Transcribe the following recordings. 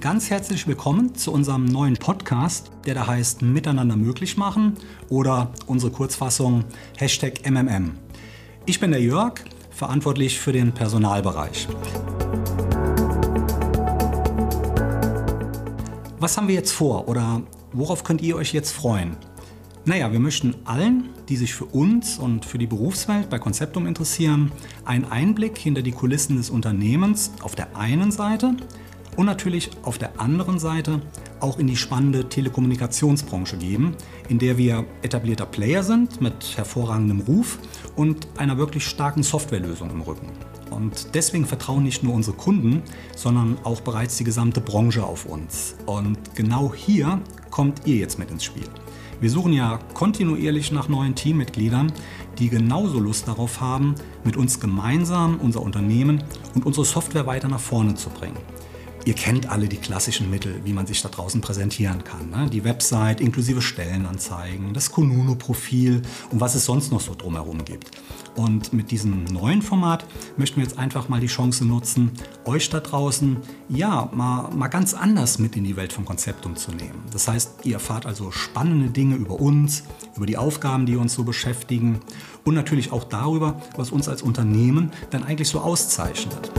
ganz herzlich willkommen zu unserem neuen Podcast, der da heißt Miteinander möglich machen oder unsere Kurzfassung Hashtag MMM. Ich bin der Jörg, verantwortlich für den Personalbereich. Was haben wir jetzt vor oder worauf könnt ihr euch jetzt freuen? Naja, wir möchten allen, die sich für uns und für die Berufswelt bei Konzeptum interessieren, einen Einblick hinter die Kulissen des Unternehmens auf der einen Seite und natürlich auf der anderen Seite auch in die spannende Telekommunikationsbranche geben, in der wir etablierter Player sind mit hervorragendem Ruf und einer wirklich starken Softwarelösung im Rücken. Und deswegen vertrauen nicht nur unsere Kunden, sondern auch bereits die gesamte Branche auf uns. Und genau hier kommt ihr jetzt mit ins Spiel. Wir suchen ja kontinuierlich nach neuen Teammitgliedern, die genauso Lust darauf haben, mit uns gemeinsam unser Unternehmen und unsere Software weiter nach vorne zu bringen. Ihr kennt alle die klassischen Mittel, wie man sich da draußen präsentieren kann. Ne? Die Website inklusive Stellenanzeigen, das Konuno-Profil und was es sonst noch so drumherum gibt. Und mit diesem neuen Format möchten wir jetzt einfach mal die Chance nutzen, euch da draußen ja mal, mal ganz anders mit in die Welt von Konzeptum zu nehmen. Das heißt, ihr erfahrt also spannende Dinge über uns, über die Aufgaben, die uns so beschäftigen und natürlich auch darüber, was uns als Unternehmen dann eigentlich so auszeichnet.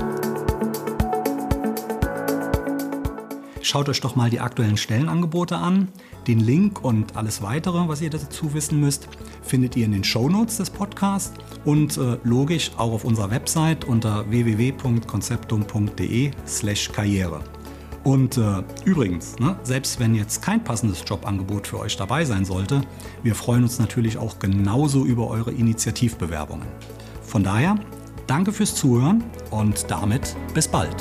Schaut euch doch mal die aktuellen Stellenangebote an. Den Link und alles weitere, was ihr dazu wissen müsst, findet ihr in den Shownotes des Podcasts und äh, logisch auch auf unserer Website unter www.konzeptum.de/karriere. Und äh, übrigens, ne, selbst wenn jetzt kein passendes Jobangebot für euch dabei sein sollte, wir freuen uns natürlich auch genauso über eure Initiativbewerbungen. Von daher, danke fürs Zuhören und damit bis bald.